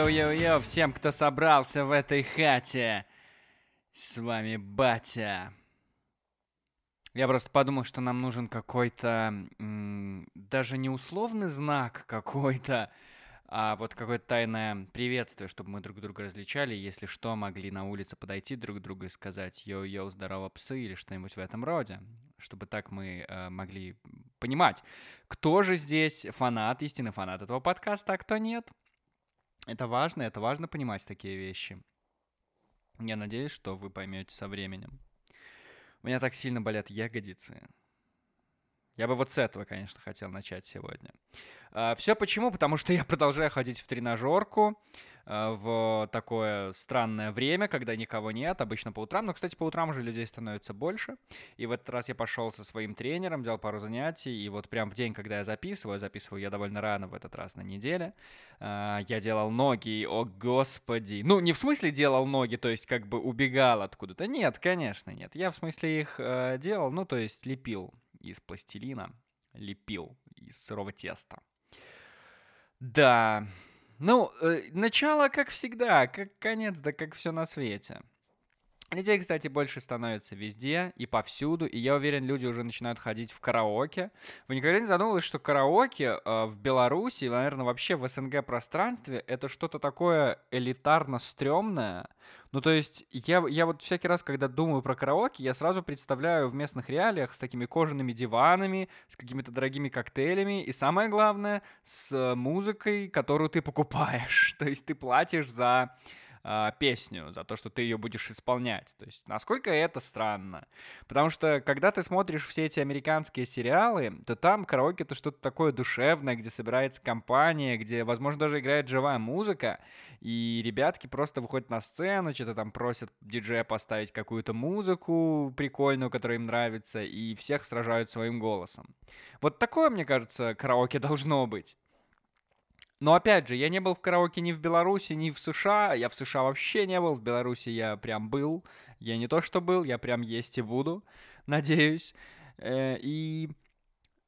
Йоу-йоу-йоу, всем, кто собрался в этой хате. С вами Батя. Я просто подумал, что нам нужен какой-то, даже не условный знак какой-то, а вот какое-то тайное приветствие, чтобы мы друг друга различали, если что, могли на улице подойти друг к другу и сказать «Йоу-йоу, здорово, псы» или что-нибудь в этом роде, чтобы так мы э, могли понимать, кто же здесь фанат, истинный фанат этого подкаста, а кто нет. Это важно, это важно понимать такие вещи. Я надеюсь, что вы поймете со временем. У меня так сильно болят ягодицы. Я бы вот с этого, конечно, хотел начать сегодня. А, Все почему? Потому что я продолжаю ходить в тренажерку в такое странное время, когда никого нет, обычно по утрам. Но, кстати, по утрам уже людей становится больше. И в этот раз я пошел со своим тренером, взял пару занятий, и вот прям в день, когда я записываю, записываю я довольно рано в этот раз на неделе, а, я делал ноги, и, о господи. Ну, не в смысле делал ноги, то есть как бы убегал откуда-то. Нет, конечно, нет. Я в смысле их э, делал, ну, то есть лепил из пластилина, лепил из сырого теста. Да, ну, э, начало, как всегда, как конец, да как все на свете. Людей, кстати, больше становится везде и повсюду, и я уверен, люди уже начинают ходить в караоке. Вы никогда не задумывались, что караоке э, в Беларуси, наверное, вообще в СНГ пространстве это что-то такое элитарно стрёмное? Ну, то есть, я, я вот всякий раз, когда думаю про караоке, я сразу представляю в местных реалиях с такими кожаными диванами, с какими-то дорогими коктейлями, и самое главное, с музыкой, которую ты покупаешь. То есть, ты платишь за э, песню, за то, что ты ее будешь исполнять. То есть, насколько это странно. Потому что, когда ты смотришь все эти американские сериалы, то там караоке это что-то такое душевное, где собирается компания, где, возможно, даже играет живая музыка, и ребятки просто выходят на сцену, что-то там просят диджея поставить какую-то музыку прикольную, которая им нравится, и всех сражают своим голосом. Вот такое, мне кажется, караоке должно быть. Но опять же, я не был в караоке ни в Беларуси, ни в США. Я в США вообще не был. В Беларуси я прям был. Я не то что был, я прям есть и буду, надеюсь. Э, и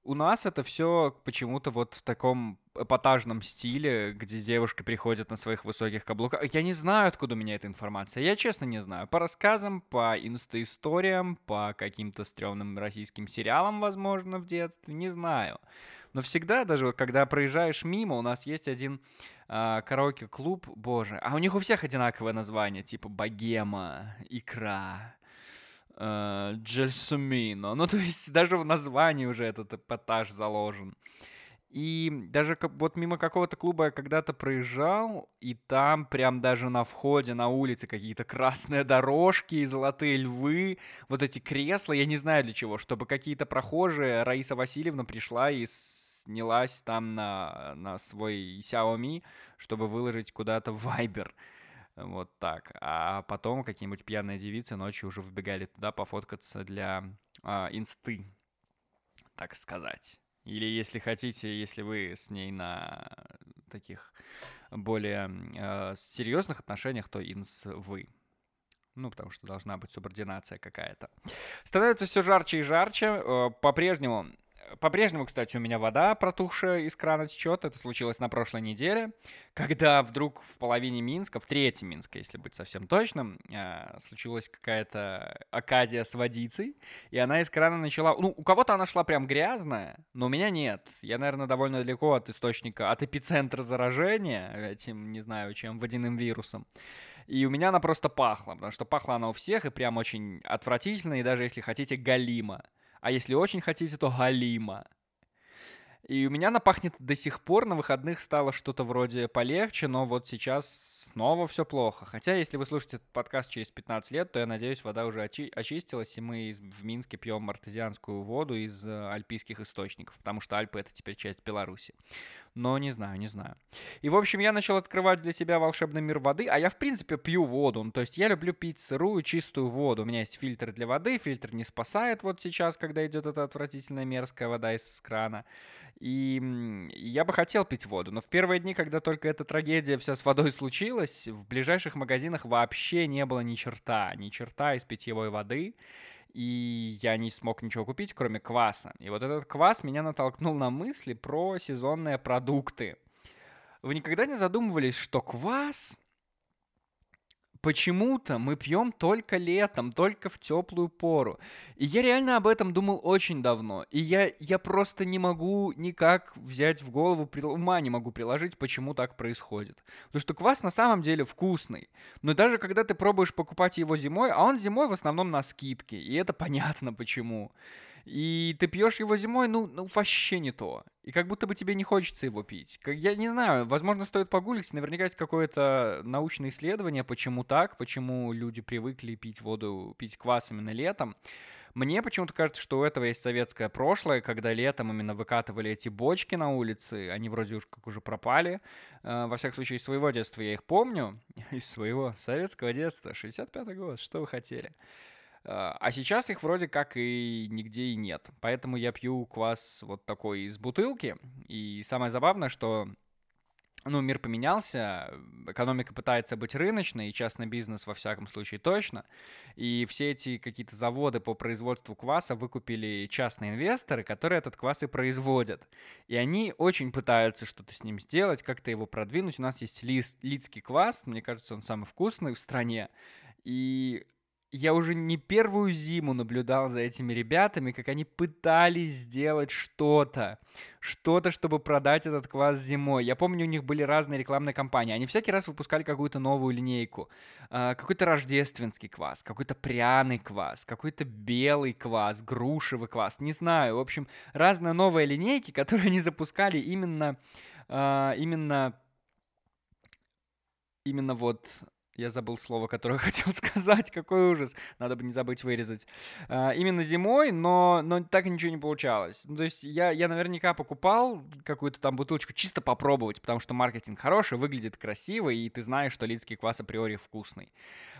у нас это все почему-то вот в таком эпатажном стиле, где девушки приходят на своих высоких каблуках. Я не знаю, откуда у меня эта информация. Я честно не знаю. По рассказам, по инста-историям, по каким-то стрёмным российским сериалам, возможно, в детстве. Не знаю. Но всегда, даже когда проезжаешь мимо, у нас есть один э, караоке-клуб, боже, а у них у всех одинаковое название, типа Богема, Икра, э, Джельсумино. Ну, то есть даже в названии уже этот эпатаж заложен. И даже вот мимо какого-то клуба я когда-то проезжал, и там прям даже на входе, на улице какие-то красные дорожки и золотые львы, вот эти кресла, я не знаю для чего, чтобы какие-то прохожие, Раиса Васильевна пришла и снялась там на, на свой Xiaomi, чтобы выложить куда-то в Viber. Вот так. А потом какие-нибудь пьяные девицы ночью уже вбегали туда пофоткаться для а, инсты, так сказать. Или, если хотите, если вы с ней на таких более э, серьезных отношениях, то инс вы. Ну, потому что должна быть субординация какая-то. Становится все жарче и жарче. Э, по-прежнему по-прежнему, кстати, у меня вода протухшая из крана течет. Это случилось на прошлой неделе, когда вдруг в половине Минска, в третьем Минска, если быть совсем точным, э, случилась какая-то оказия с водицей, и она из крана начала... Ну, у кого-то она шла прям грязная, но у меня нет. Я, наверное, довольно далеко от источника, от эпицентра заражения этим, не знаю, чем, водяным вирусом. И у меня она просто пахла, потому что пахла она у всех и прям очень отвратительно, и даже, если хотите, галима а если очень хотите, то галима. И у меня она пахнет до сих пор, на выходных стало что-то вроде полегче, но вот сейчас снова все плохо. Хотя, если вы слушаете этот подкаст через 15 лет, то я надеюсь, вода уже очи- очистилась, и мы в Минске пьем артезианскую воду из э, альпийских источников, потому что Альпы — это теперь часть Беларуси. Но не знаю, не знаю. И, в общем, я начал открывать для себя волшебный мир воды, а я, в принципе, пью воду. Ну, то есть я люблю пить сырую, чистую воду. У меня есть фильтр для воды, фильтр не спасает вот сейчас, когда идет эта отвратительная мерзкая вода из крана. И я бы хотел пить воду, но в первые дни, когда только эта трагедия вся с водой случилась, в ближайших магазинах вообще не было ни черта, ни черта из питьевой воды и я не смог ничего купить, кроме кваса. И вот этот квас меня натолкнул на мысли про сезонные продукты. Вы никогда не задумывались, что квас почему-то мы пьем только летом, только в теплую пору. И я реально об этом думал очень давно. И я, я просто не могу никак взять в голову, ума не могу приложить, почему так происходит. Потому что квас на самом деле вкусный. Но даже когда ты пробуешь покупать его зимой, а он зимой в основном на скидке. И это понятно почему и ты пьешь его зимой, ну, ну, вообще не то. И как будто бы тебе не хочется его пить. Я не знаю, возможно, стоит погуглить, наверняка есть какое-то научное исследование, почему так, почему люди привыкли пить воду, пить квас именно летом. Мне почему-то кажется, что у этого есть советское прошлое, когда летом именно выкатывали эти бочки на улице, они вроде уж как уже пропали. Э, во всяком случае, из своего детства я их помню, из своего советского детства, 65-й год, что вы хотели. А, а сейчас их вроде как и нигде и нет. Поэтому я пью квас вот такой из бутылки. И самое забавное, что ну, мир поменялся, экономика пытается быть рыночной, и частный бизнес во всяком случае точно. И все эти какие-то заводы по производству кваса выкупили частные инвесторы, которые этот квас и производят. И они очень пытаются что-то с ним сделать, как-то его продвинуть. У нас есть лист, лидский квас, мне кажется, он самый вкусный в стране. И я уже не первую зиму наблюдал за этими ребятами, как они пытались сделать что-то. Что-то, чтобы продать этот квас зимой. Я помню, у них были разные рекламные кампании. Они всякий раз выпускали какую-то новую линейку. Э, какой-то рождественский квас, какой-то пряный квас, какой-то белый квас, грушевый квас. Не знаю. В общем, разные новые линейки, которые они запускали именно... Э, именно именно вот я забыл слово, которое хотел сказать. Какой ужас. Надо бы не забыть вырезать. А, именно зимой, но, но так ничего не получалось. Ну, то есть я, я наверняка покупал какую-то там бутылочку чисто попробовать, потому что маркетинг хороший, выглядит красиво, и ты знаешь, что лидский квас априори вкусный.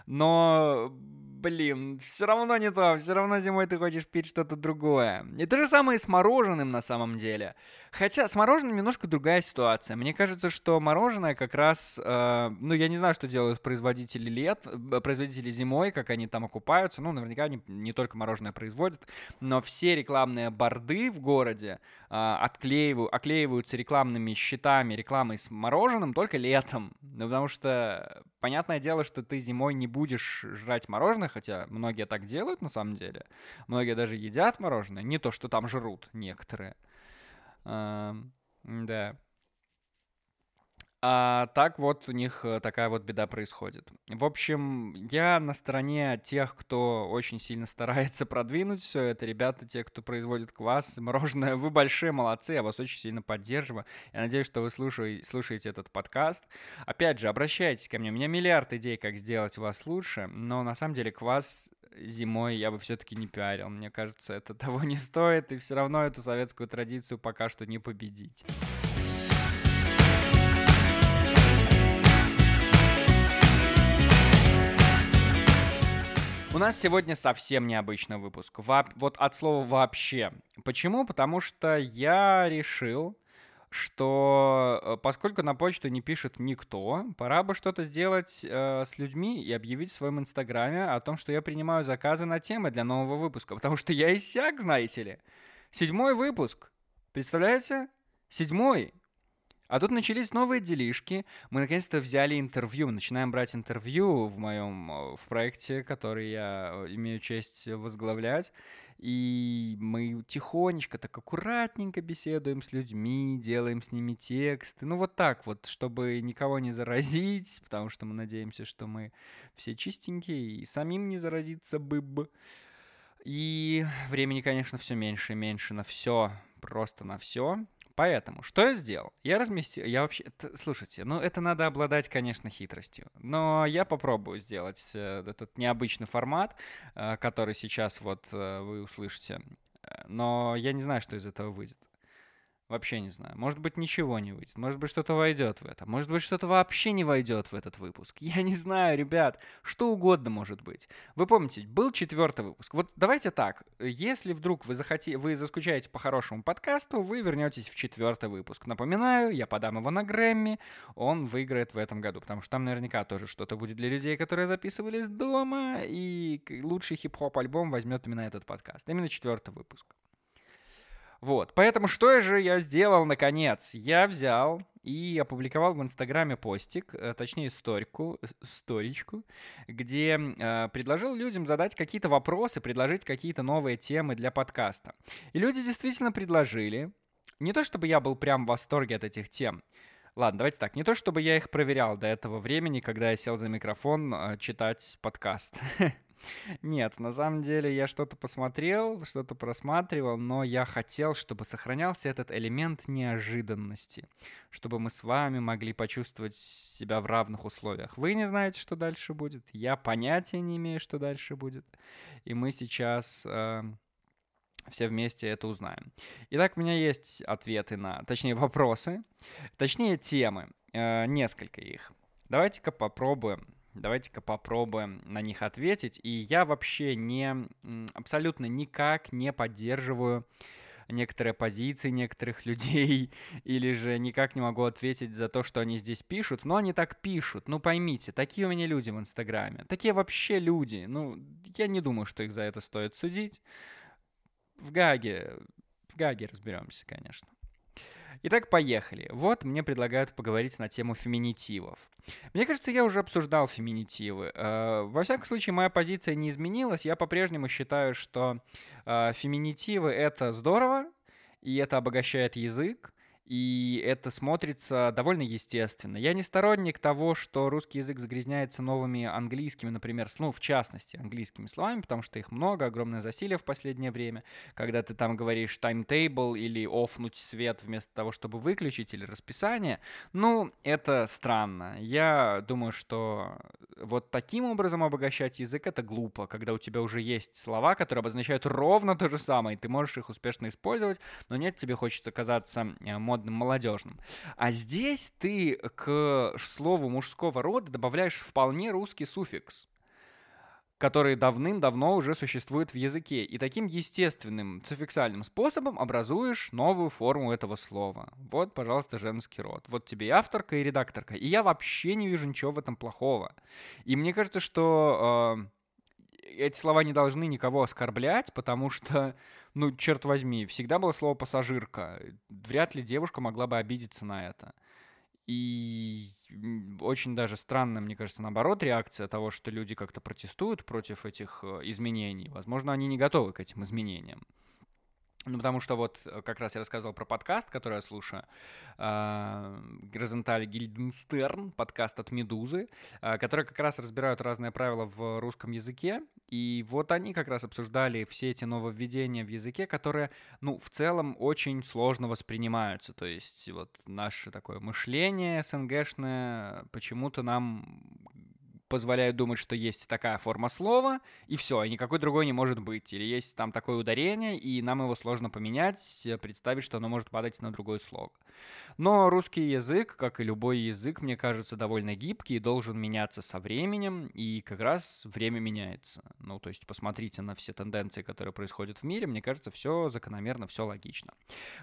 Но, блин, все равно не то. Все равно зимой ты хочешь пить что-то другое. И то же самое и с мороженым на самом деле. Хотя с мороженым немножко другая ситуация. Мне кажется, что мороженое как раз... Э, ну, я не знаю, что делают производители лет, э, производители зимой, как они там окупаются. Ну, наверняка они не только мороженое производят, но все рекламные борды в городе э, отклеивают, оклеиваются рекламными щитами, рекламой с мороженым только летом. Ну, потому что понятное дело, что ты зимой не будешь жрать мороженое, хотя многие так делают на самом деле. Многие даже едят мороженое. Не то, что там жрут некоторые. Да. А так вот у них э, такая вот беда происходит. В общем, я на стороне тех, кто очень сильно старается продвинуть все это. Ребята, те, кто производит квас, мороженое, вы большие молодцы, я вас очень сильно поддерживаю. Я надеюсь, что вы слушаете, слушаете этот подкаст. Опять же, обращайтесь ко мне. У меня миллиард идей, как сделать вас лучше, но на самом деле квас зимой я бы все-таки не пиарил. Мне кажется, это того не стоит, и все равно эту советскую традицию пока что не победить. У нас сегодня совсем необычный выпуск. Во вот от слова вообще. Почему? Потому что я решил что э, поскольку на почту не пишет никто, пора бы что-то сделать э, с людьми и объявить в своем инстаграме о том, что я принимаю заказы на темы для нового выпуска, потому что я иссяк, знаете ли. Седьмой выпуск. Представляете? Седьмой. А тут начались новые делишки. Мы наконец-то взяли интервью. Мы начинаем брать интервью в моем э, в проекте, который я э, имею честь возглавлять. И мы тихонечко, так аккуратненько беседуем с людьми, делаем с ними тексты. Ну вот так вот, чтобы никого не заразить, потому что мы надеемся, что мы все чистенькие и самим не заразиться бы. И времени, конечно, все меньше и меньше на все, просто на все. Поэтому, что я сделал? Я разместил, я вообще, слушайте, ну это надо обладать, конечно, хитростью, но я попробую сделать э, этот необычный формат, э, который сейчас вот э, вы услышите, но я не знаю, что из этого выйдет. Вообще не знаю. Может быть, ничего не выйдет. Может быть, что-то войдет в это. Может быть, что-то вообще не войдет в этот выпуск. Я не знаю, ребят. Что угодно может быть. Вы помните, был четвертый выпуск. Вот давайте так. Если вдруг вы, захоти... вы заскучаете по хорошему подкасту, вы вернетесь в четвертый выпуск. Напоминаю, я подам его на Грэмми. Он выиграет в этом году. Потому что там наверняка тоже что-то будет для людей, которые записывались дома. И лучший хип-хоп альбом возьмет именно этот подкаст. Именно четвертый выпуск. Вот, поэтому что же я сделал наконец? Я взял и опубликовал в Инстаграме постик, э, точнее сторику, сторичку, где э, предложил людям задать какие-то вопросы, предложить какие-то новые темы для подкаста. И люди действительно предложили. Не то чтобы я был прям в восторге от этих тем. Ладно, давайте так. Не то чтобы я их проверял до этого времени, когда я сел за микрофон э, читать подкаст. Нет, на самом деле я что-то посмотрел, что-то просматривал, но я хотел, чтобы сохранялся этот элемент неожиданности, чтобы мы с вами могли почувствовать себя в равных условиях. Вы не знаете, что дальше будет, я понятия не имею, что дальше будет, и мы сейчас э, все вместе это узнаем. Итак, у меня есть ответы на, точнее, вопросы, точнее, темы, э, несколько их. Давайте-ка попробуем Давайте-ка попробуем на них ответить. И я вообще не абсолютно никак не поддерживаю некоторые позиции некоторых людей, или же никак не могу ответить за то, что они здесь пишут, но они так пишут. Ну поймите, такие у меня люди в Инстаграме. Такие вообще люди. Ну, я не думаю, что их за это стоит судить. В Гаге, в Гаге разберемся, конечно. Итак, поехали. Вот мне предлагают поговорить на тему феминитивов. Мне кажется, я уже обсуждал феминитивы. Э, во всяком случае, моя позиция не изменилась. Я по-прежнему считаю, что э, феминитивы — это здорово, и это обогащает язык и это смотрится довольно естественно. Я не сторонник того, что русский язык загрязняется новыми английскими, например, ну, в частности, английскими словами, потому что их много, огромное засилие в последнее время. Когда ты там говоришь timetable или офнуть свет вместо того, чтобы выключить, или расписание, ну, это странно. Я думаю, что вот таким образом обогащать язык — это глупо, когда у тебя уже есть слова, которые обозначают ровно то же самое, и ты можешь их успешно использовать, но нет, тебе хочется казаться э, модным, молодежным. А здесь ты к слову мужского рода добавляешь вполне русский суффикс который давным-давно уже существует в языке. И таким естественным суффиксальным способом образуешь новую форму этого слова. Вот, пожалуйста, женский род. Вот тебе и авторка, и редакторка. И я вообще не вижу ничего в этом плохого. И мне кажется, что э, эти слова не должны никого оскорблять, потому что ну, черт возьми, всегда было слово «пассажирка». Вряд ли девушка могла бы обидеться на это. И очень даже странная, мне кажется, наоборот, реакция того, что люди как-то протестуют против этих э, изменений. Возможно, они не готовы к этим изменениям. Ну, потому что вот э, как раз я рассказывал про подкаст, который я слушаю. Горизонталь Гильденстерн, подкаст от Медузы, э, который как раз разбирают разные правила в русском языке. И вот они как раз обсуждали все эти нововведения в языке, которые, ну, в целом очень сложно воспринимаются. То есть вот наше такое мышление СНГшное почему-то нам позволяют думать, что есть такая форма слова, и все, и никакой другой не может быть. Или есть там такое ударение, и нам его сложно поменять, э, представить, что оно может падать на другой слог. Но русский язык, как и любой язык, мне кажется, довольно гибкий и должен меняться со временем, и как раз время меняется. Ну, то есть посмотрите на все тенденции, которые происходят в мире, мне кажется, все закономерно, все логично.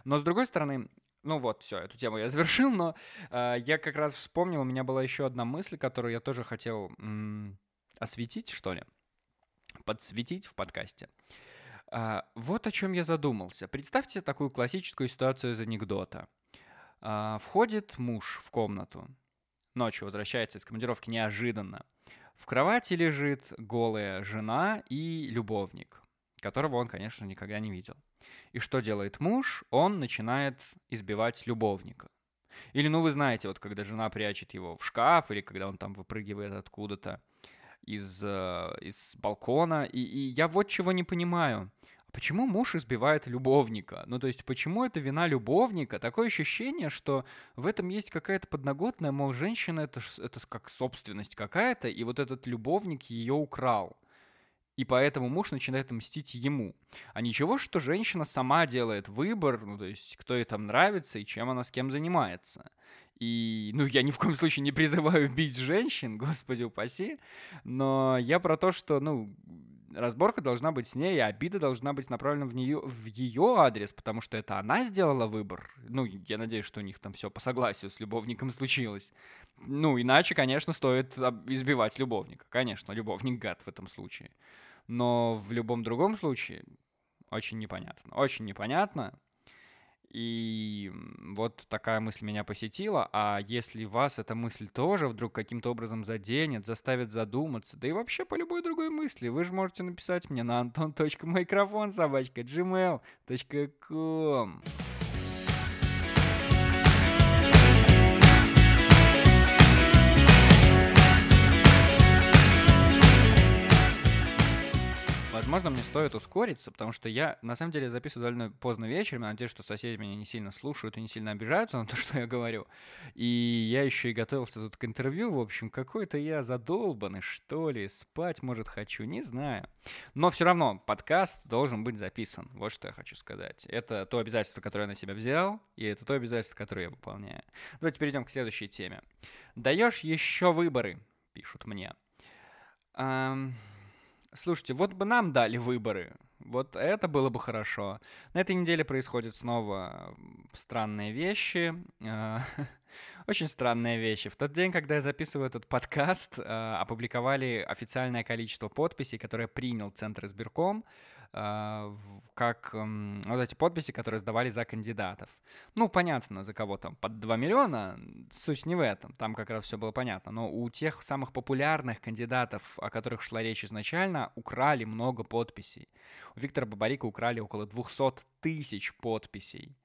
Но с другой стороны, ну вот, все, эту тему я завершил, но э, я как раз вспомнил, у меня была еще одна мысль, которую я тоже хотел м- осветить, что ли, подсветить в подкасте. Э, вот о чем я задумался. Представьте такую классическую ситуацию из анекдота. Э, входит муж в комнату, ночью возвращается из командировки неожиданно. В кровати лежит голая жена и любовник, которого он, конечно, никогда не видел. И что делает муж? Он начинает избивать любовника. Или, ну, вы знаете, вот когда жена прячет его в шкаф, или когда он там выпрыгивает откуда-то из, э, из балкона. И, и я вот чего не понимаю. Почему муж избивает любовника? Ну, то есть, почему это вина любовника? Такое ощущение, что в этом есть какая-то подноготная, мол, женщина это, это как собственность какая-то, и вот этот любовник ее украл и поэтому муж начинает мстить ему. А ничего, что женщина сама делает выбор, ну, то есть, кто ей там нравится и чем она с кем занимается. И, ну, я ни в коем случае не призываю бить женщин, господи упаси, но я про то, что, ну, разборка должна быть с ней, и обида должна быть направлена в нее, в ее адрес, потому что это она сделала выбор. Ну, я надеюсь, что у них там все по согласию с любовником случилось. Ну, иначе, конечно, стоит избивать любовника. Конечно, любовник гад в этом случае. Но в любом другом случае очень непонятно. Очень непонятно. И вот такая мысль меня посетила. А если вас эта мысль тоже вдруг каким-то образом заденет, заставит задуматься, да и вообще по любой другой мысли, вы же можете написать мне на anton.microphone собачка gmail.com. Возможно, мне стоит ускориться, потому что я, на самом деле, записываю довольно поздно вечером. Я надеюсь, что соседи меня не сильно слушают и не сильно обижаются на то, что я говорю. И я еще и готовился тут к интервью. В общем, какой-то я задолбанный, что ли. Спать, может, хочу, не знаю. Но все равно подкаст должен быть записан. Вот что я хочу сказать. Это то обязательство, которое я на себя взял, и это то обязательство, которое я выполняю. Давайте перейдем к следующей теме. Даешь еще выборы, пишут мне. Um, Слушайте, вот бы нам дали выборы. Вот это было бы хорошо. На этой неделе происходят снова странные вещи. А, очень странные вещи. В тот день, когда я записываю этот подкаст, а, опубликовали официальное количество подписей, которое принял Центр избирком. А, как вот эти подписи, которые сдавали за кандидатов. Ну, понятно, за кого там, под 2 миллиона, суть не в этом, там как раз все было понятно. Но у тех самых популярных кандидатов, о которых шла речь изначально, украли много подписей. У Виктора Бабарика украли около 200 тысяч подписей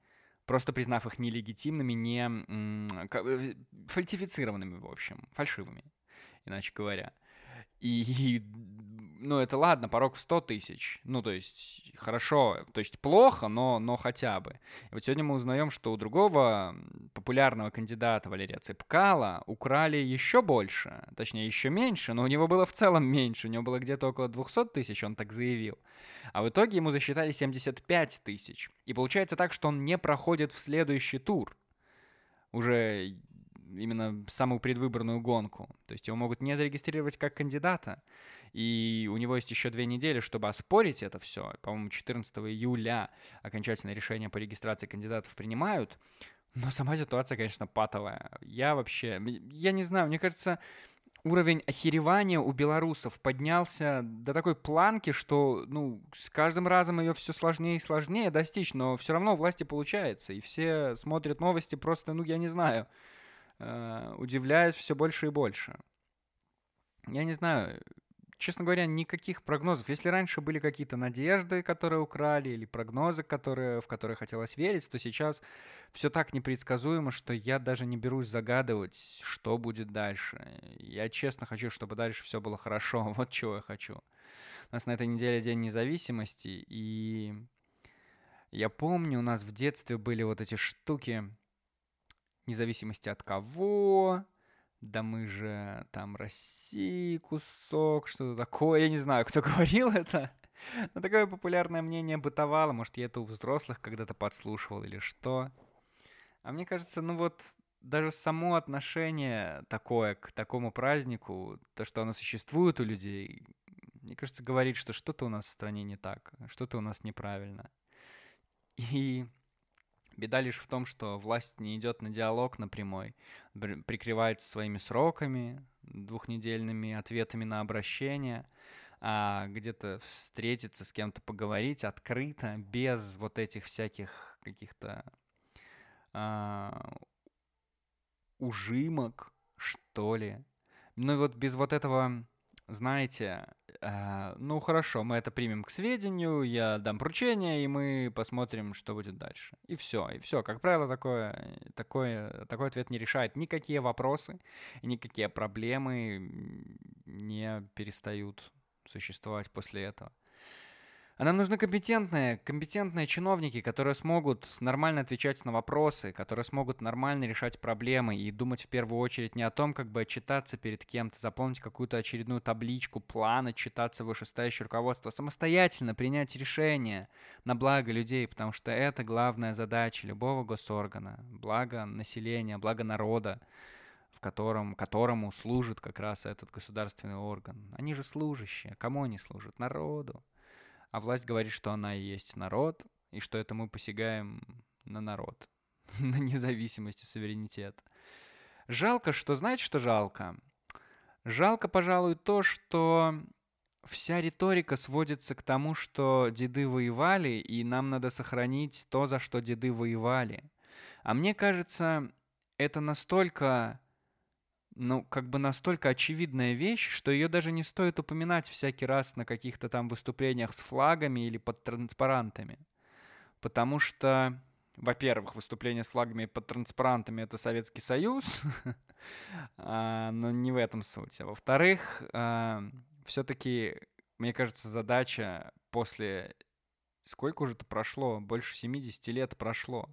просто признав их нелегитимными, не э, фальсифицированными, в общем, фальшивыми, иначе говоря. И, ну, это ладно, порог в 100 тысяч. Ну, то есть, хорошо, то есть плохо, но, но хотя бы. И вот сегодня мы узнаем, что у другого популярного кандидата Валерия Цепкала украли еще больше, точнее, еще меньше, но у него было в целом меньше, у него было где-то около 200 тысяч, он так заявил. А в итоге ему засчитали 75 тысяч. И получается так, что он не проходит в следующий тур. Уже именно самую предвыборную гонку. То есть его могут не зарегистрировать как кандидата. И у него есть еще две недели, чтобы оспорить это все. По-моему, 14 июля окончательное решение по регистрации кандидатов принимают. Но сама ситуация, конечно, патовая. Я вообще... Я не знаю, мне кажется, уровень охеревания у белорусов поднялся до такой планки, что, ну, с каждым разом ее все сложнее и сложнее достичь, но все равно власти получается, и все смотрят новости просто, ну, я не знаю, удивляясь все больше и больше. Я не знаю, честно говоря, никаких прогнозов. Если раньше были какие-то надежды, которые украли, или прогнозы, которые, в которые хотелось верить, то сейчас все так непредсказуемо, что я даже не берусь загадывать, что будет дальше. Я честно хочу, чтобы дальше все было хорошо. Вот чего я хочу. У нас на этой неделе День независимости, и я помню, у нас в детстве были вот эти штуки, независимости от кого, да мы же там России кусок, что-то такое. Я не знаю, кто говорил это. Но такое популярное мнение бытовало. Может, я это у взрослых когда-то подслушивал или что. А мне кажется, ну вот даже само отношение такое к такому празднику, то, что оно существует у людей, мне кажется, говорит, что что-то у нас в стране не так, что-то у нас неправильно. И Беда лишь в том, что власть не идет на диалог напрямой, прикрывается своими сроками, двухнедельными ответами на обращение, а где-то встретиться с кем-то, поговорить открыто, без вот этих всяких каких-то а, ужимок, что ли. Ну и вот без вот этого, знаете, а, ну хорошо, мы это примем к сведению, я дам поручение, и мы посмотрим, что будет дальше. И все, и все. Как правило, такое, такое, такой ответ не решает никакие вопросы, никакие проблемы не перестают существовать после этого. А нам нужны компетентные, компетентные чиновники, которые смогут нормально отвечать на вопросы, которые смогут нормально решать проблемы и думать в первую очередь не о том, как бы отчитаться перед кем-то, заполнить какую-то очередную табличку, план, отчитаться вышестоящее руководство, самостоятельно принять решение на благо людей, потому что это главная задача любого госоргана, благо населения, благо народа в котором, которому служит как раз этот государственный орган. Они же служащие. Кому они служат? Народу а власть говорит, что она и есть народ, и что это мы посягаем на народ, на независимость и суверенитет. Жалко, что, знаете, что жалко? Жалко, пожалуй, то, что вся риторика сводится к тому, что деды воевали, и нам надо сохранить то, за что деды воевали. А мне кажется, это настолько, ну, как бы настолько очевидная вещь, что ее даже не стоит упоминать всякий раз на каких-то там выступлениях с флагами или под транспарантами. Потому что, во-первых, выступление с флагами и под транспарантами — это Советский Союз, а, но не в этом суть. А во-вторых, а, все-таки, мне кажется, задача после... Сколько уже это прошло? Больше 70 лет прошло.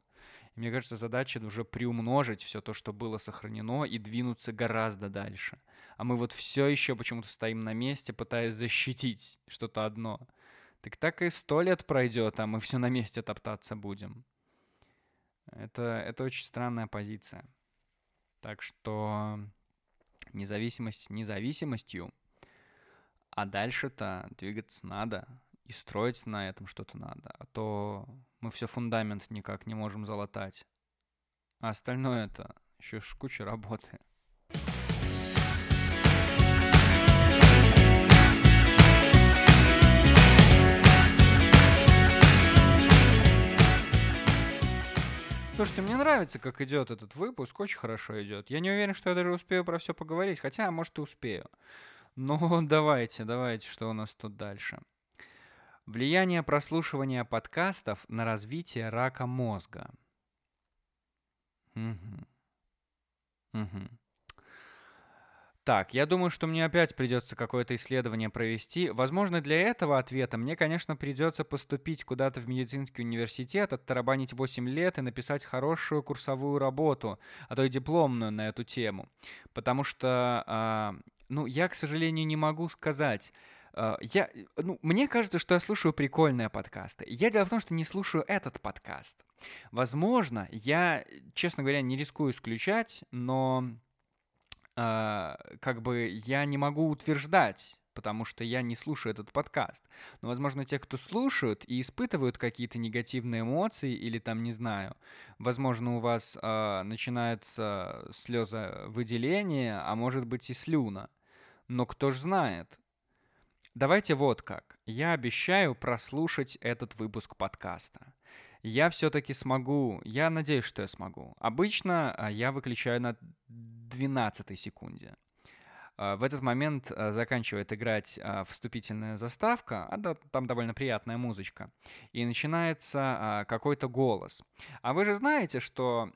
И мне кажется, задача уже приумножить все то, что было сохранено, и двинуться гораздо дальше. А мы вот все еще почему-то стоим на месте, пытаясь защитить что-то одно. Так так и сто лет пройдет, а мы все на месте топтаться будем. Это, это очень странная позиция. Так что независимость независимостью, а дальше-то двигаться надо и строить на этом что-то надо. А то мы все фундамент никак не можем залатать. А остальное это еще куча работы. Слушайте, мне нравится, как идет этот выпуск, очень хорошо идет. Я не уверен, что я даже успею про все поговорить, хотя, может, и успею. Но давайте, давайте, что у нас тут дальше. Влияние прослушивания подкастов на развитие рака мозга. Угу. Угу. Так, я думаю, что мне опять придется какое-то исследование провести. Возможно, для этого ответа мне, конечно, придется поступить куда-то в медицинский университет, оттарабанить 8 лет и написать хорошую курсовую работу, а то и дипломную на эту тему. Потому что, э, ну, я, к сожалению, не могу сказать, я, ну, мне кажется, что я слушаю прикольные подкасты. Я дело в том, что не слушаю этот подкаст. Возможно, я, честно говоря, не рискую исключать, но э, как бы я не могу утверждать, потому что я не слушаю этот подкаст. Но, возможно, те, кто слушают и испытывают какие-то негативные эмоции или там, не знаю, возможно, у вас э, начинается слезовыделение, а может быть и слюна. Но кто ж знает? Давайте вот как. Я обещаю прослушать этот выпуск подкаста. Я все-таки смогу, я надеюсь, что я смогу. Обычно а, я выключаю на 12 секунде. А, в этот момент а, заканчивает играть вступительная заставка, а там довольно приятная музычка, и начинается какой-то голос. А вы же знаете, что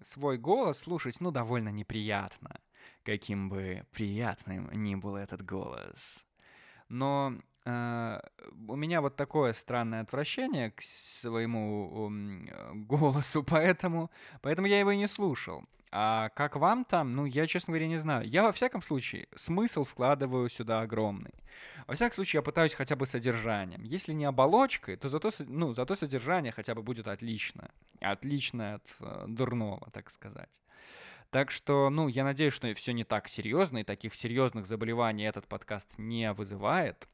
свой голос слушать, ну, довольно неприятно, каким бы приятным ни был этот голос. Но у меня вот такое странное отвращение к своему голосу, поэтому, поэтому я его и не слушал. А как вам там, ну, я, честно говоря, не знаю. Я, во всяком случае, смысл вкладываю сюда огромный. Во всяком случае, я пытаюсь хотя бы содержанием. Если не оболочкой, то зато, ну, зато содержание хотя бы будет отличное. Отличное от э, дурного, так сказать. Так что, ну, я надеюсь, что все не так серьезно, и таких серьезных заболеваний этот подкаст не вызывает.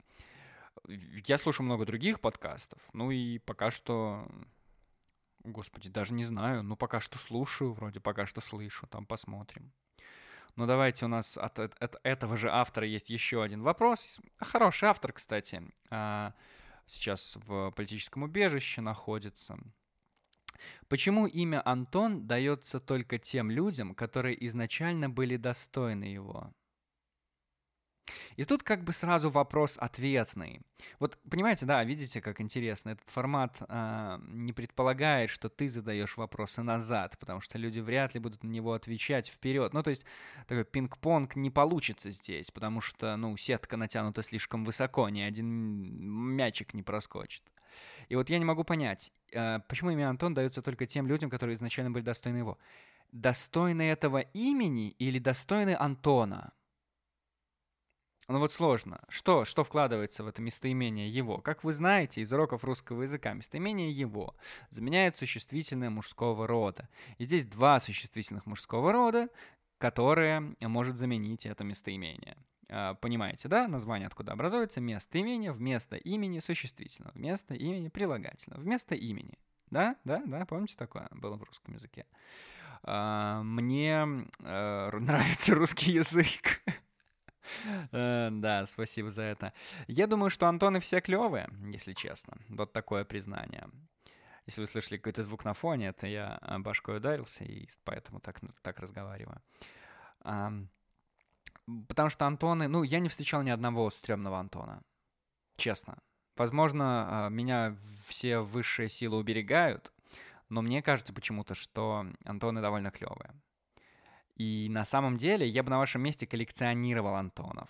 Я слушаю много других подкастов, ну и пока что Господи, даже не знаю. Ну, пока что слушаю, вроде пока что слышу. Там посмотрим. Ну, давайте у нас от, от, от этого же автора есть еще один вопрос. Хороший автор, кстати. А, сейчас в политическом убежище находится. Почему имя Антон дается только тем людям, которые изначально были достойны его? И тут как бы сразу вопрос ответный. Вот понимаете, да, видите, как интересно. Этот формат э, не предполагает, что ты задаешь вопросы назад, потому что люди вряд ли будут на него отвечать вперед. Ну, то есть такой пинг-понг не получится здесь, потому что, ну, сетка натянута слишком высоко, ни один мячик не проскочит. И вот я не могу понять, э, почему имя Антон дается только тем людям, которые изначально были достойны его. Достойны этого имени или достойны Антона? Ну вот сложно. Что, что вкладывается в это местоимение «его»? Как вы знаете из уроков русского языка, местоимение «его» заменяет существительное мужского рода. И здесь два существительных мужского рода, которые может заменить это местоимение. А, понимаете, да? Название откуда образуется? Местоимение вместо имени существительного, вместо имени прилагательного, вместо имени. Да, да, да, помните такое было в русском языке? А, мне э, нравится русский язык. Э, да, спасибо за это. Я думаю, что Антоны все клевые, если честно. Вот такое признание. Если вы слышали какой-то звук на фоне, это я башкой ударился, и поэтому так, так разговариваю. Потому что Антоны... Ну, я не встречал ни одного стрёмного Антона. Честно. Возможно, а, меня все высшие силы уберегают, но мне кажется почему-то, что Антоны довольно клевые. И на самом деле я бы на вашем месте коллекционировал Антонов.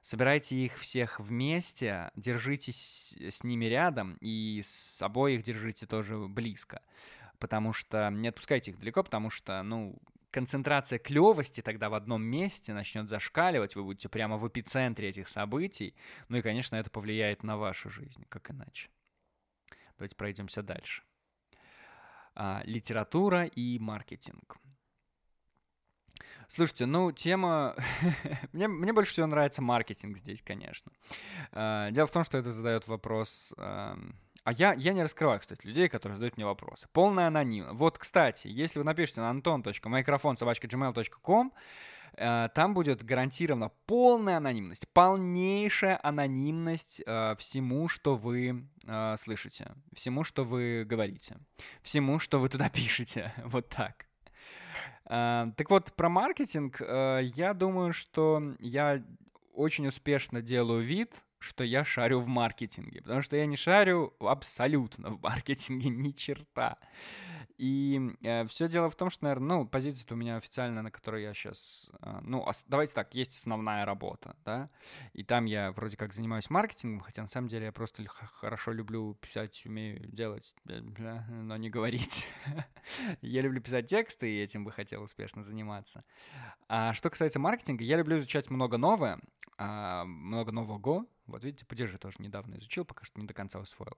Собирайте их всех вместе, держитесь с ними рядом и с обоих держите тоже близко. Потому что не отпускайте их далеко, потому что, ну, концентрация клевости тогда в одном месте начнет зашкаливать, вы будете прямо в эпицентре этих событий. Ну и, конечно, это повлияет на вашу жизнь, как иначе. Давайте пройдемся дальше. А, литература и маркетинг. Слушайте, ну, тема... мне, мне больше всего нравится маркетинг здесь, конечно. А, дело в том, что это задает вопрос... А я, я не раскрываю, кстати, людей, которые задают мне вопросы. Полная анонимно. Вот, кстати, если вы напишете на anton.microphone.gmail.com, э, там будет гарантирована полная анонимность, полнейшая анонимность э, всему, что вы э, слышите, всему, что вы говорите, всему, что вы туда пишете. вот так. Э, так вот, про маркетинг, э, я думаю, что я очень успешно делаю вид, что я шарю в маркетинге, потому что я не шарю абсолютно в маркетинге ни черта. И э, все дело в том, что, наверное, ну, позиция у меня официальная, на которой я сейчас, э, ну, ос- давайте так, есть основная работа, да, и там я вроде как занимаюсь маркетингом, хотя на самом деле я просто хорошо люблю писать, умею делать, но не говорить. я люблю писать тексты, и этим бы хотел успешно заниматься. А что касается маркетинга, я люблю изучать много новое, а, много нового, вот видите, подержи тоже недавно изучил, пока что не до конца усвоил.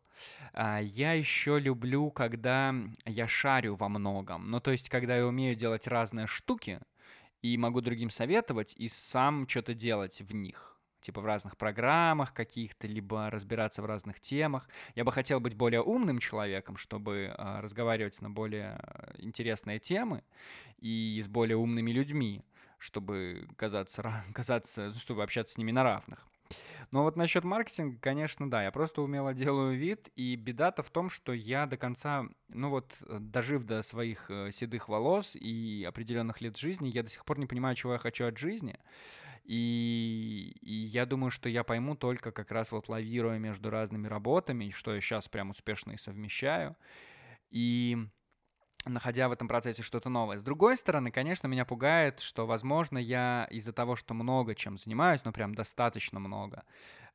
А, я еще люблю, когда я шарю во многом. Ну, то есть, когда я умею делать разные штуки и могу другим советовать, и сам что-то делать в них типа в разных программах каких-то, либо разбираться в разных темах. Я бы хотел быть более умным человеком, чтобы э, разговаривать на более интересные темы и с более умными людьми, чтобы казаться, казаться, чтобы общаться с ними на равных. Но вот насчет маркетинга, конечно, да, я просто умело делаю вид, и беда-то в том, что я до конца, ну вот, э, дожив до своих э, седых волос и определенных лет жизни, я до сих пор не понимаю, чего я хочу от жизни. И, и я думаю, что я пойму только как раз вот лавируя между разными работами, что я сейчас прям успешно и совмещаю. И находя в этом процессе что-то новое. С другой стороны, конечно, меня пугает, что, возможно, я из-за того, что много чем занимаюсь, ну прям достаточно много,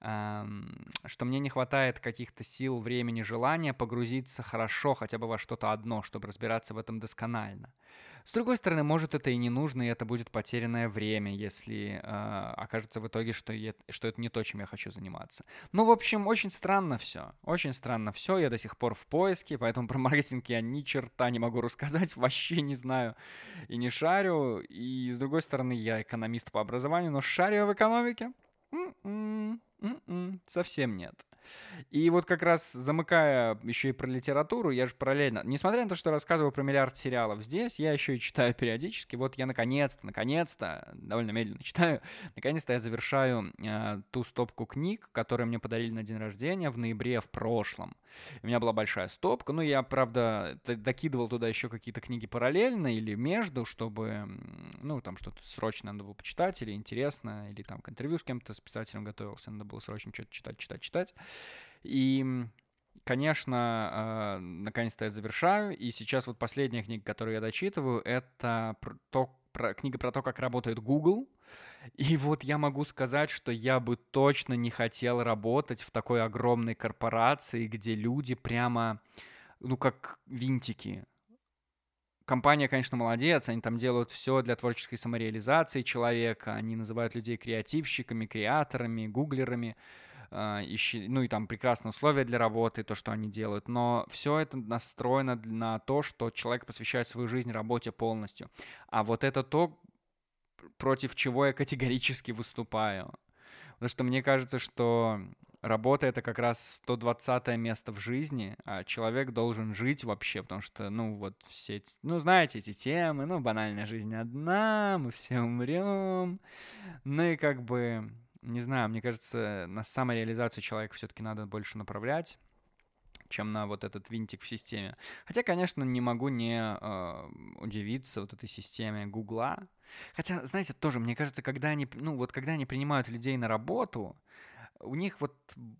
что мне не хватает каких-то сил, времени, желания погрузиться хорошо хотя бы во что-то одно, чтобы разбираться в этом досконально. С другой стороны, может, это и не нужно, и это будет потерянное время, если э, окажется в итоге, что, я, что это не то, чем я хочу заниматься. Ну, в общем, очень странно все. Очень странно все. Я до сих пор в поиске, поэтому про маркетинг я ни черта не могу рассказать, вообще не знаю и не шарю. И с другой стороны, я экономист по образованию, но шарю в экономике? М-м, м-м, совсем нет. И вот как раз замыкая еще и про литературу, я же параллельно, несмотря на то, что рассказываю про миллиард сериалов здесь, я еще и читаю периодически. Вот я наконец-то, наконец-то, довольно медленно читаю, наконец-то я завершаю э, ту стопку книг, которые мне подарили на день рождения в ноябре в прошлом. У меня была большая стопка, ну я, правда, докидывал туда еще какие-то книги параллельно или между, чтобы, ну, там что-то срочно надо было почитать или интересно, или там к интервью с кем-то, с писателем готовился, надо было срочно что-то читать, читать, читать. И конечно, э, наконец-то я завершаю. И сейчас вот последняя книга, которую я дочитываю, это про то, про, книга про то, как работает Google. И вот я могу сказать, что я бы точно не хотел работать в такой огромной корпорации, где люди прямо, ну, как винтики. Компания, конечно, молодец, они там делают все для творческой самореализации человека, они называют людей креативщиками, креаторами, гуглерами. А, ищи, ну и там прекрасные условия для работы, то, что они делают, но все это настроено на то, что человек посвящает свою жизнь работе полностью. А вот это то, против чего я категорически выступаю. Потому что мне кажется, что работа это как раз 120 место в жизни, а человек должен жить вообще, потому что, ну, вот все, ну, знаете эти темы, ну, банальная жизнь одна, мы все умрем, ну и как бы Не знаю, мне кажется, на самореализацию человека все-таки надо больше направлять чем на вот этот винтик в системе. Хотя, конечно, не могу не э, удивиться вот этой системе Гугла. Хотя, знаете, тоже, мне кажется, когда они, ну, вот когда они принимают людей на работу, у них вот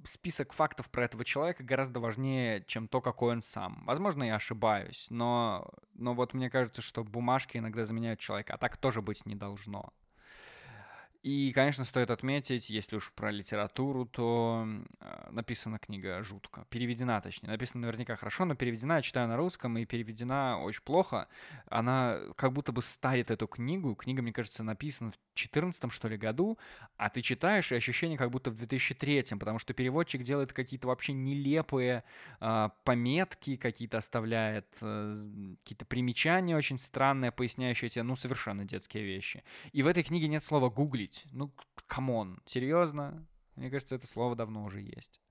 список фактов про этого человека гораздо важнее, чем то, какой он сам. Возможно, я ошибаюсь, но, но вот мне кажется, что бумажки иногда заменяют человека, а так тоже быть не должно. И, конечно, стоит отметить, если уж про литературу, то э, написана книга жутко. Переведена, точнее. Написана наверняка хорошо, но переведена, я читаю на русском, и переведена очень плохо. Она как будто бы старит эту книгу. Книга, мне кажется, написана в 2014, что ли, году, а ты читаешь, и ощущение как будто в 2003, потому что переводчик делает какие-то вообще нелепые э, пометки, какие-то оставляет, э, какие-то примечания очень странные, поясняющие тебе, ну, совершенно детские вещи. И в этой книге нет слова «гуглить». Ну, come on, серьезно? Мне кажется, это слово давно уже есть.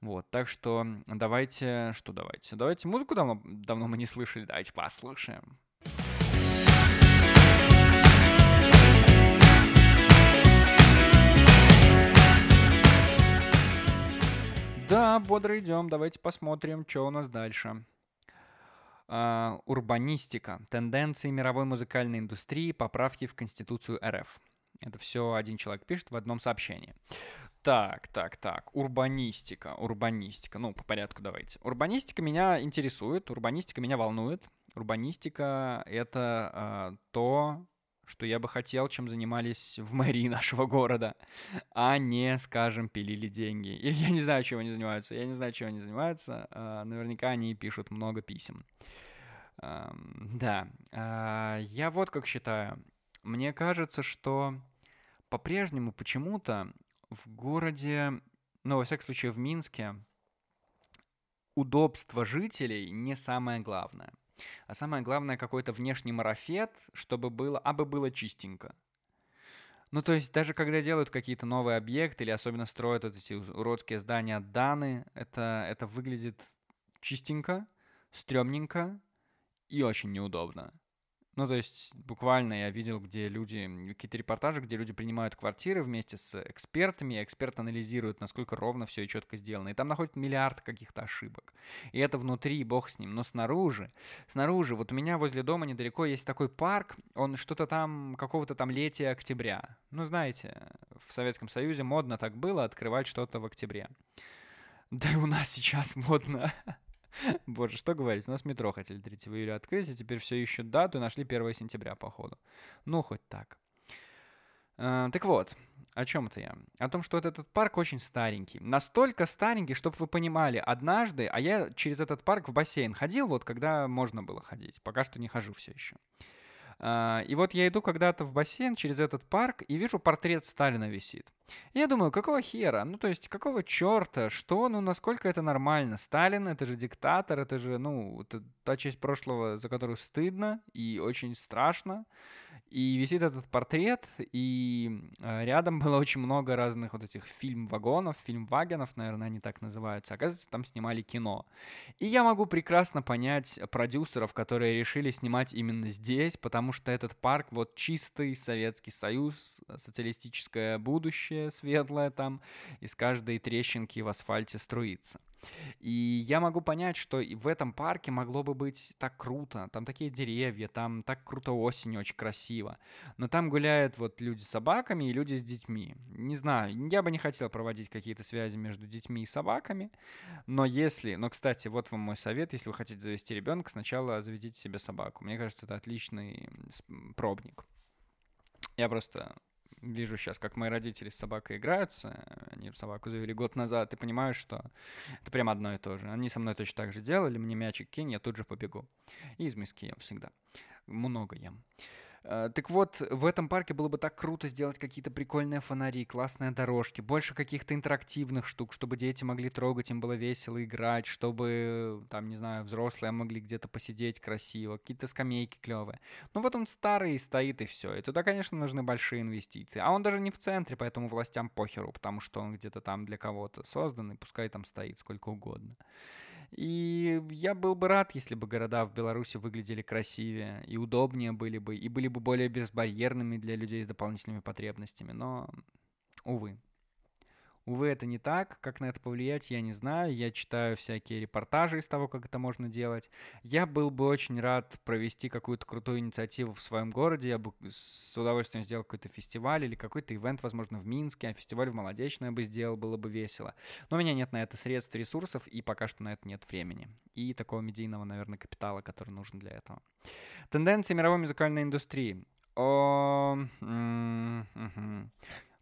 Вот, так что давайте, что давайте? Давайте музыку давно, давно мы не слышали, давайте послушаем. Да, бодро идем. Давайте посмотрим, что у нас дальше. Uh, урбанистика. Тенденции мировой музыкальной индустрии, поправки в Конституцию РФ. Это все один человек пишет в одном сообщении. Так, так, так. Урбанистика. Урбанистика. Ну, по порядку давайте. Урбанистика меня интересует, урбанистика меня волнует. Урбанистика — это uh, то, что я бы хотел, чем занимались в мэрии нашего города, а не, скажем, пилили деньги. Или я не знаю, чем они занимаются. Я не знаю, чем они занимаются. А, наверняка они пишут много писем. Да. А, я вот как считаю. Мне кажется, что по-прежнему почему-то в городе, ну, во всяком случае, в Минске, удобство жителей не самое главное. А самое главное, какой-то внешний марафет, чтобы было, абы было чистенько. Ну, то есть даже когда делают какие-то новые объекты или особенно строят вот эти уродские здания Даны, это, это выглядит чистенько, стрёмненько и очень неудобно. Ну, то есть, буквально я видел, где люди, какие-то репортажи, где люди принимают квартиры вместе с экспертами, эксперт анализирует, насколько ровно все и четко сделано. И там находят миллиард каких-то ошибок. И это внутри, бог с ним. Но снаружи, снаружи, вот у меня возле дома недалеко есть такой парк, он что-то там, какого-то там летия октября. Ну, знаете, в Советском Союзе модно так было открывать что-то в октябре. Да и у нас сейчас модно Боже, что говорить? У нас метро хотели 3 июля открыть, и теперь все ищут дату и нашли 1 сентября, походу. Ну, хоть так. Uh, так вот, о чем это я? О том, что вот этот парк очень старенький. Настолько старенький, чтобы вы понимали, однажды, а я через этот парк в бассейн ходил, вот когда можно было ходить. Пока что не хожу все еще. А, и вот я иду когда-то в бассейн через этот парк и вижу портрет Сталина висит. Я думаю, какого хера? Ну, то есть, какого черта? Что? Ну, насколько это нормально? Сталин — это же диктатор, это же, ну, это та часть прошлого, за которую стыдно и очень страшно. И висит этот портрет, и э, рядом было очень много разных вот этих фильм-вагонов, фильм-вагонов, наверное, они так называются. Оказывается, там снимали кино. И я могу прекрасно понять продюсеров, которые решили снимать именно здесь, потому что этот парк вот чистый Советский Союз, социалистическое будущее светлое там, из каждой трещинки в асфальте струится. И я могу понять, что в этом парке могло бы быть так круто. Там такие деревья, там так круто осень, очень красиво. Но там гуляют вот люди с собаками и люди с детьми. Не знаю, я бы не хотел проводить какие-то связи между детьми и собаками. Но если... Но, кстати, вот вам мой совет. Если вы хотите завести ребенка, сначала заведите себе собаку. Мне кажется, это отличный пробник. Я просто вижу сейчас, как мои родители с собакой играются. Они собаку завели год назад, и понимаю, что это прям одно и то же. Они со мной точно так же делали. Мне мячик кинь, я тут же побегу. И из миски ем всегда. Много ем. Э, так вот, в этом парке было бы так круто сделать какие-то прикольные фонари, классные дорожки, больше каких-то интерактивных штук, чтобы дети могли трогать, им было весело играть, чтобы, там, не знаю, взрослые могли где-то посидеть красиво, какие-то скамейки клевые. Ну вот он старый и стоит, и все. И туда, конечно, нужны большие инвестиции. А он даже не в центре, поэтому властям похеру, потому что он где-то там для кого-то создан, и пускай там стоит сколько угодно. И я был бы рад, если бы города в Беларуси выглядели красивее и удобнее были бы, и были бы более безбарьерными для людей с дополнительными потребностями. Но, увы. Увы, это не так. Как на это повлиять, я не знаю. Я читаю всякие репортажи из того, как это можно делать. Я был бы очень рад провести какую-то крутую инициативу в своем городе. Я бы с удовольствием сделал какой-то фестиваль или какой-то ивент, возможно, в Минске, а фестиваль в Молодечное бы сделал, было бы весело. Но у меня нет на это средств, ресурсов, и пока что на это нет времени. И такого медийного, наверное, капитала, который нужен для этого. Тенденции мировой музыкальной индустрии. О, м- м-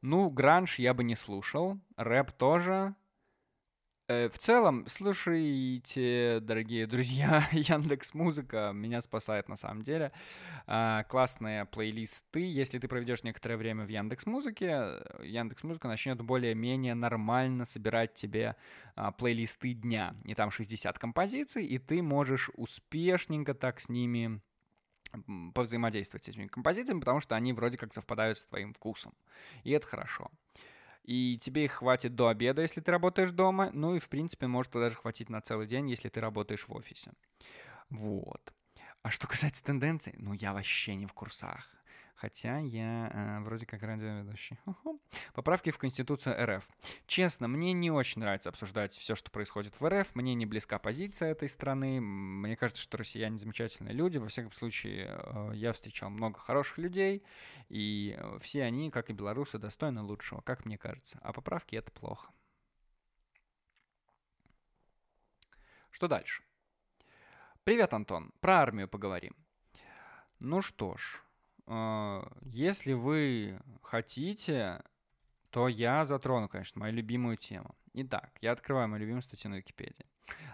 ну, гранж я бы не слушал, рэп тоже. Э, в целом, слушайте, дорогие друзья, Яндекс Музыка меня спасает на самом деле. А, классные плейлисты. Если ты проведешь некоторое время в Яндекс Музыке, Яндекс Музыка начнет более-менее нормально собирать тебе а, плейлисты дня. И там 60 композиций, и ты можешь успешненько так с ними повзаимодействовать с этими композициями, потому что они вроде как совпадают с твоим вкусом. И это хорошо. И тебе их хватит до обеда, если ты работаешь дома. Ну и, в принципе, может даже хватить на целый день, если ты работаешь в офисе. Вот. А что касается тенденций, ну я вообще не в курсах. Хотя я э, вроде как радиоведущий. Поправки в Конституцию РФ. Честно, мне не очень нравится обсуждать все, что происходит в РФ. Мне не близка позиция этой страны. Мне кажется, что россияне замечательные люди. Во всяком случае, э, я встречал много хороших людей. И э, все они, как и белорусы, достойны лучшего, как мне кажется. А поправки — это плохо. Что дальше? Привет, Антон. Про армию поговорим. Ну что ж, если вы хотите, то я затрону, конечно, мою любимую тему. Итак, я открываю мою любимую статью на Википедии.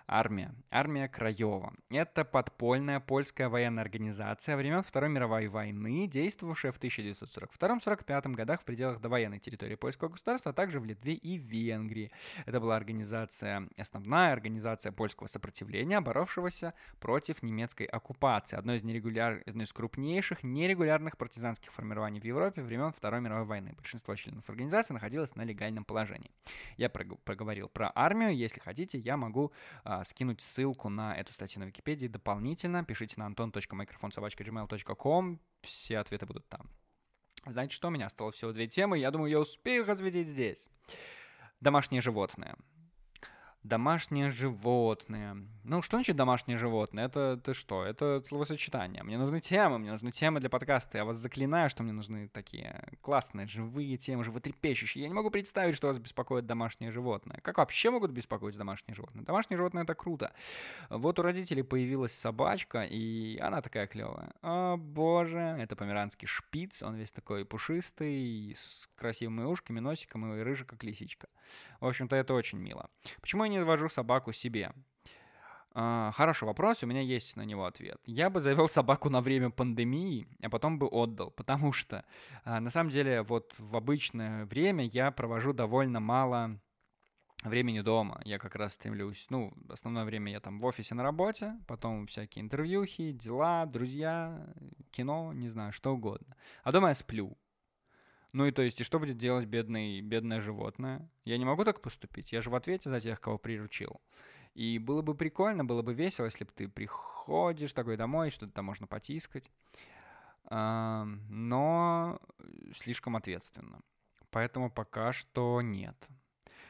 Армия. Армия Краева. Это подпольная польская военная организация времен Второй мировой войны, действовавшая в 1942-1945 годах в пределах довоенной территории польского государства, а также в Литве и Венгрии. Это была организация, основная организация польского сопротивления, боровшегося против немецкой оккупации. Одно из, нерегуляр... одно из крупнейших нерегулярных партизанских формирований в Европе времен Второй мировой войны. Большинство членов организации находилось на легальном положении. Я проговорил про армию. Если хотите, я могу а, скинуть ссылку на эту статью на Википедии дополнительно. Пишите на anton.microfonsobachka.gmail.com. Все ответы будут там. Знаете что, у меня осталось всего две темы. Я думаю, я успею разветить здесь. Домашние животные. Домашнее животное. Ну, что значит домашнее животное? Это ты что? Это словосочетание. Мне нужны темы, мне нужны темы для подкаста. Я вас заклинаю, что мне нужны такие классные, живые темы, животрепещущие. Я не могу представить, что вас беспокоит домашнее животное. Как вообще могут беспокоить домашнее животное? Домашнее животное — это круто. Вот у родителей появилась собачка, и она такая клевая. О, боже, это померанский шпиц, он весь такой пушистый, с красивыми ушками, носиком и рыжий, как лисичка. В общем-то, это очень мило. Почему я не вожу собаку себе? Uh, хороший вопрос, у меня есть на него ответ. Я бы завел собаку на время пандемии, а потом бы отдал, потому что uh, на самом деле вот в обычное время я провожу довольно мало времени дома. Я как раз стремлюсь, ну, основное время я там в офисе на работе, потом всякие интервьюхи, дела, друзья, кино, не знаю, что угодно. А дома я сплю. Ну и то есть, и что будет делать бедный, бедное животное? Я не могу так поступить. Я же в ответе за тех, кого приручил. И было бы прикольно, было бы весело, если бы ты приходишь такой домой, что-то там можно потискать. Но слишком ответственно. Поэтому пока что нет.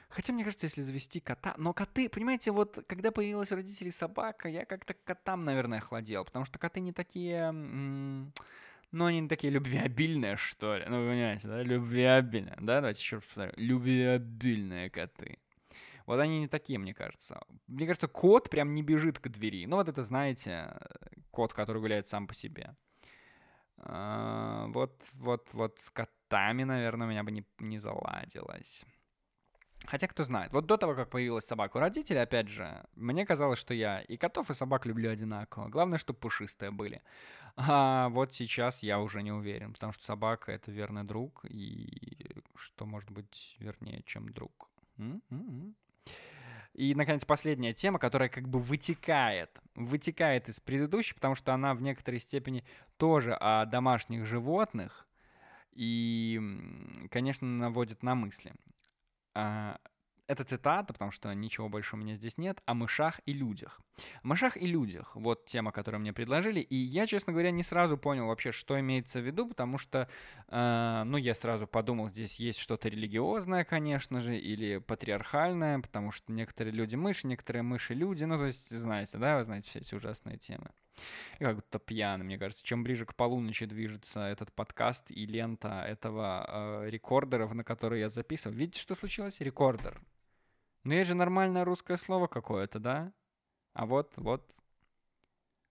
Хотя, мне кажется, если завести кота... Но коты, понимаете, вот когда появилась у родителей собака, я как-то к котам, наверное, охладел. Потому что коты не такие но они такие любвеобильные, что ли. Ну, вы понимаете, да? Любвеобильные. Да, давайте еще раз повторю. Любвеобильные коты. Вот они не такие, мне кажется. Мне кажется, кот прям не бежит к двери. Ну, вот это, знаете, кот, который гуляет сам по себе. А, вот, вот, вот с котами, наверное, у меня бы не, не заладилось. Хотя, кто знает. Вот до того, как появилась собака у родителей, опять же, мне казалось, что я и котов, и собак люблю одинаково. Главное, чтобы пушистые были. А вот сейчас я уже не уверен, потому что собака — это верный друг, и что может быть вернее, чем друг? И, наконец, последняя тема, которая как бы вытекает, вытекает из предыдущей, потому что она в некоторой степени тоже о домашних животных и, конечно, наводит на мысли. А, это цитата, потому что ничего больше у меня здесь нет, о мышах и людях. О мышах и людях. Вот тема, которую мне предложили. И я, честно говоря, не сразу понял вообще, что имеется в виду, потому что, э, ну, я сразу подумал, здесь есть что-то религиозное, конечно же, или патриархальное, потому что некоторые люди мыши, некоторые мыши люди. Ну, то есть, знаете, да, вы знаете все эти ужасные темы. И как будто пьяный, мне кажется. Чем ближе к полуночи движется этот подкаст и лента этого э, рекордера, на который я записывал. Видите, что случилось? Рекордер. Ну есть же нормальное русское слово какое-то, да? А вот, вот.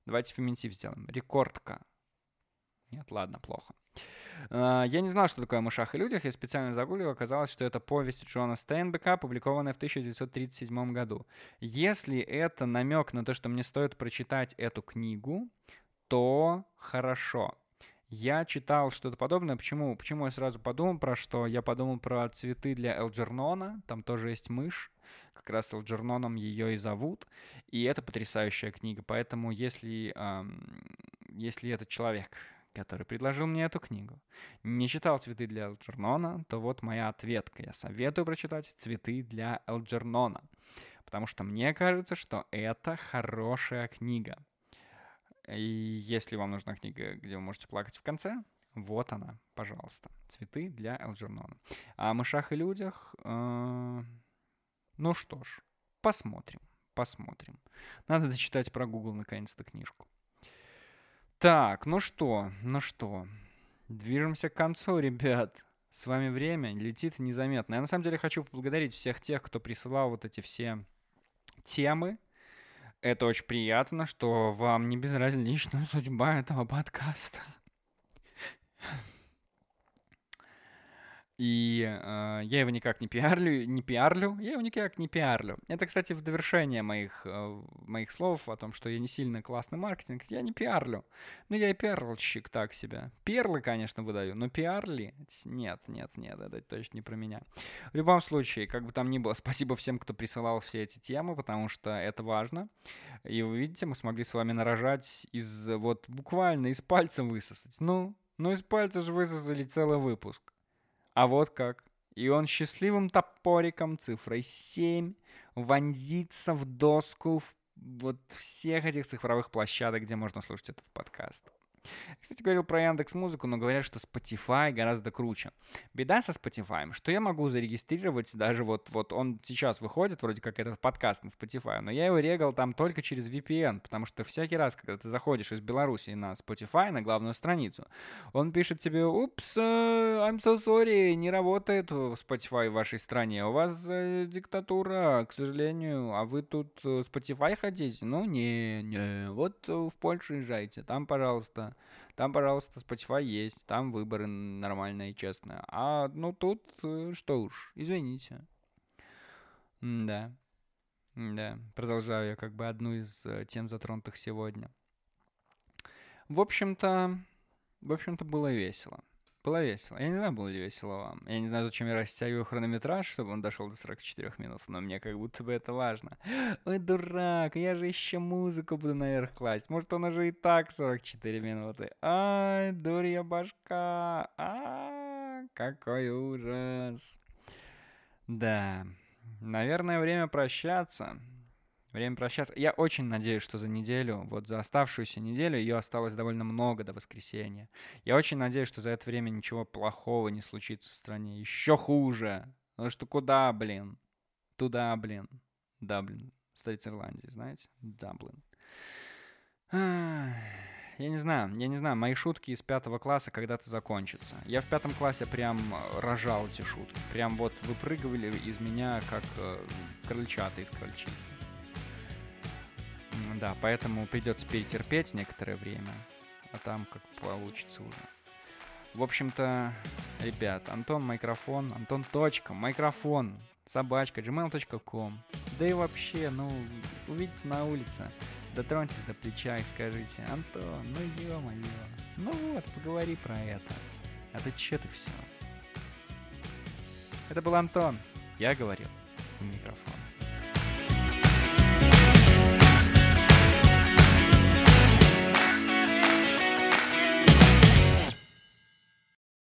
Давайте феминитив сделаем. Рекордка. Нет, ладно, плохо. Uh, я не знал, что такое о мышах и людях. Я специально загуглил, оказалось, что это повесть Джона Стейнбека, опубликованная в 1937 году. Если это намек на то, что мне стоит прочитать эту книгу, то хорошо. Я читал что-то подобное. Почему? Почему я сразу подумал про что? Я подумал про цветы для Элджернона. Там тоже есть мышь. Как раз Элджерноном ее и зовут. И это потрясающая книга. Поэтому если, эм, если этот человек, который предложил мне эту книгу, не читал «Цветы для Элджернона», то вот моя ответка. Я советую прочитать «Цветы для Элджернона». Потому что мне кажется, что это хорошая книга. И если вам нужна книга, где вы можете плакать в конце, вот она, пожалуйста. Цветы для Элджернона. О мышах и людях... Э, ну что ж, посмотрим, посмотрим. Надо дочитать про Google наконец-то книжку. Так, ну что, ну что, движемся к концу, ребят. С вами время летит незаметно. Я на самом деле хочу поблагодарить всех тех, кто присылал вот эти все темы, это очень приятно, что вам не безразлична судьба этого подкаста. И э, я его никак не пиарлю, не пиарлю, я его никак не пиарлю. Это, кстати, в довершение моих, э, моих слов о том, что я не сильно классный маркетинг, я не пиарлю. Ну, я и пиарлщик так себя. Перлы, конечно, выдаю, но пиарли? Нет, нет, нет, это точно не про меня. В любом случае, как бы там ни было, спасибо всем, кто присылал все эти темы, потому что это важно. И вы видите, мы смогли с вами нарожать из, вот, буквально из пальца высосать. Ну, ну из пальца же высосали целый выпуск. А вот как. И он счастливым топориком цифрой 7 вонзится в доску в вот всех этих цифровых площадок, где можно слушать этот подкаст. Кстати, говорил про Яндекс Музыку, но говорят, что Spotify гораздо круче. Беда со Spotify, что я могу зарегистрировать даже вот, вот он сейчас выходит, вроде как этот подкаст на Spotify, но я его регал там только через VPN, потому что всякий раз, когда ты заходишь из Беларуси на Spotify, на главную страницу, он пишет тебе, упс, uh, I'm so sorry, не работает Spotify в вашей стране, у вас uh, диктатура, к сожалению, а вы тут uh, Spotify хотите? Ну, не, не, вот в Польшу езжайте, там, пожалуйста, там, пожалуйста, Spotify есть, там выборы нормальные и честные. А, ну, тут, э, что уж, извините. да. Да, продолжаю я как бы одну из э, тем, затронутых сегодня. В общем-то, в общем-то, было весело. Было весело. Я не знаю, было ли весело вам. Я не знаю, зачем я растягиваю хронометраж, чтобы он дошел до 44 минут, но мне как будто бы это важно. Ой, дурак, я же еще музыку буду наверх класть. Может, он уже и так 44 минуты. Ай, дурья башка. А, какой ужас. Да, наверное, время прощаться. Время прощаться. Я очень надеюсь, что за неделю, вот за оставшуюся неделю, ее осталось довольно много до воскресенья. Я очень надеюсь, что за это время ничего плохого не случится в стране. Еще хуже. Потому что куда, блин? Туда, блин. Даблин. Столица Ирландии, знаете? Даблин. Я не знаю, я не знаю, мои шутки из пятого класса когда-то закончатся. Я в пятом классе прям рожал эти шутки. Прям вот выпрыгивали из меня, как э, крольчата из крольчи. Да, поэтому придется перетерпеть некоторое время, а там как получится уже. В общем-то, ребят, Антон Микрофон, Антон точка, микрофон, собачка, gmail.com. Да и вообще, ну, увидите на улице, дотроньтесь до плеча и скажите, Антон, ну ё-моё, ну вот, поговори про это. А то чё ты все? Это был Антон, я говорил в микрофон.